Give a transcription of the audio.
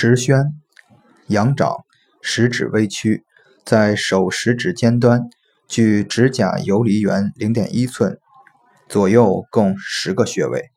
石宣，阳掌，食指微曲，在手食指尖端，距指甲游离缘零点一寸，左右共十个穴位。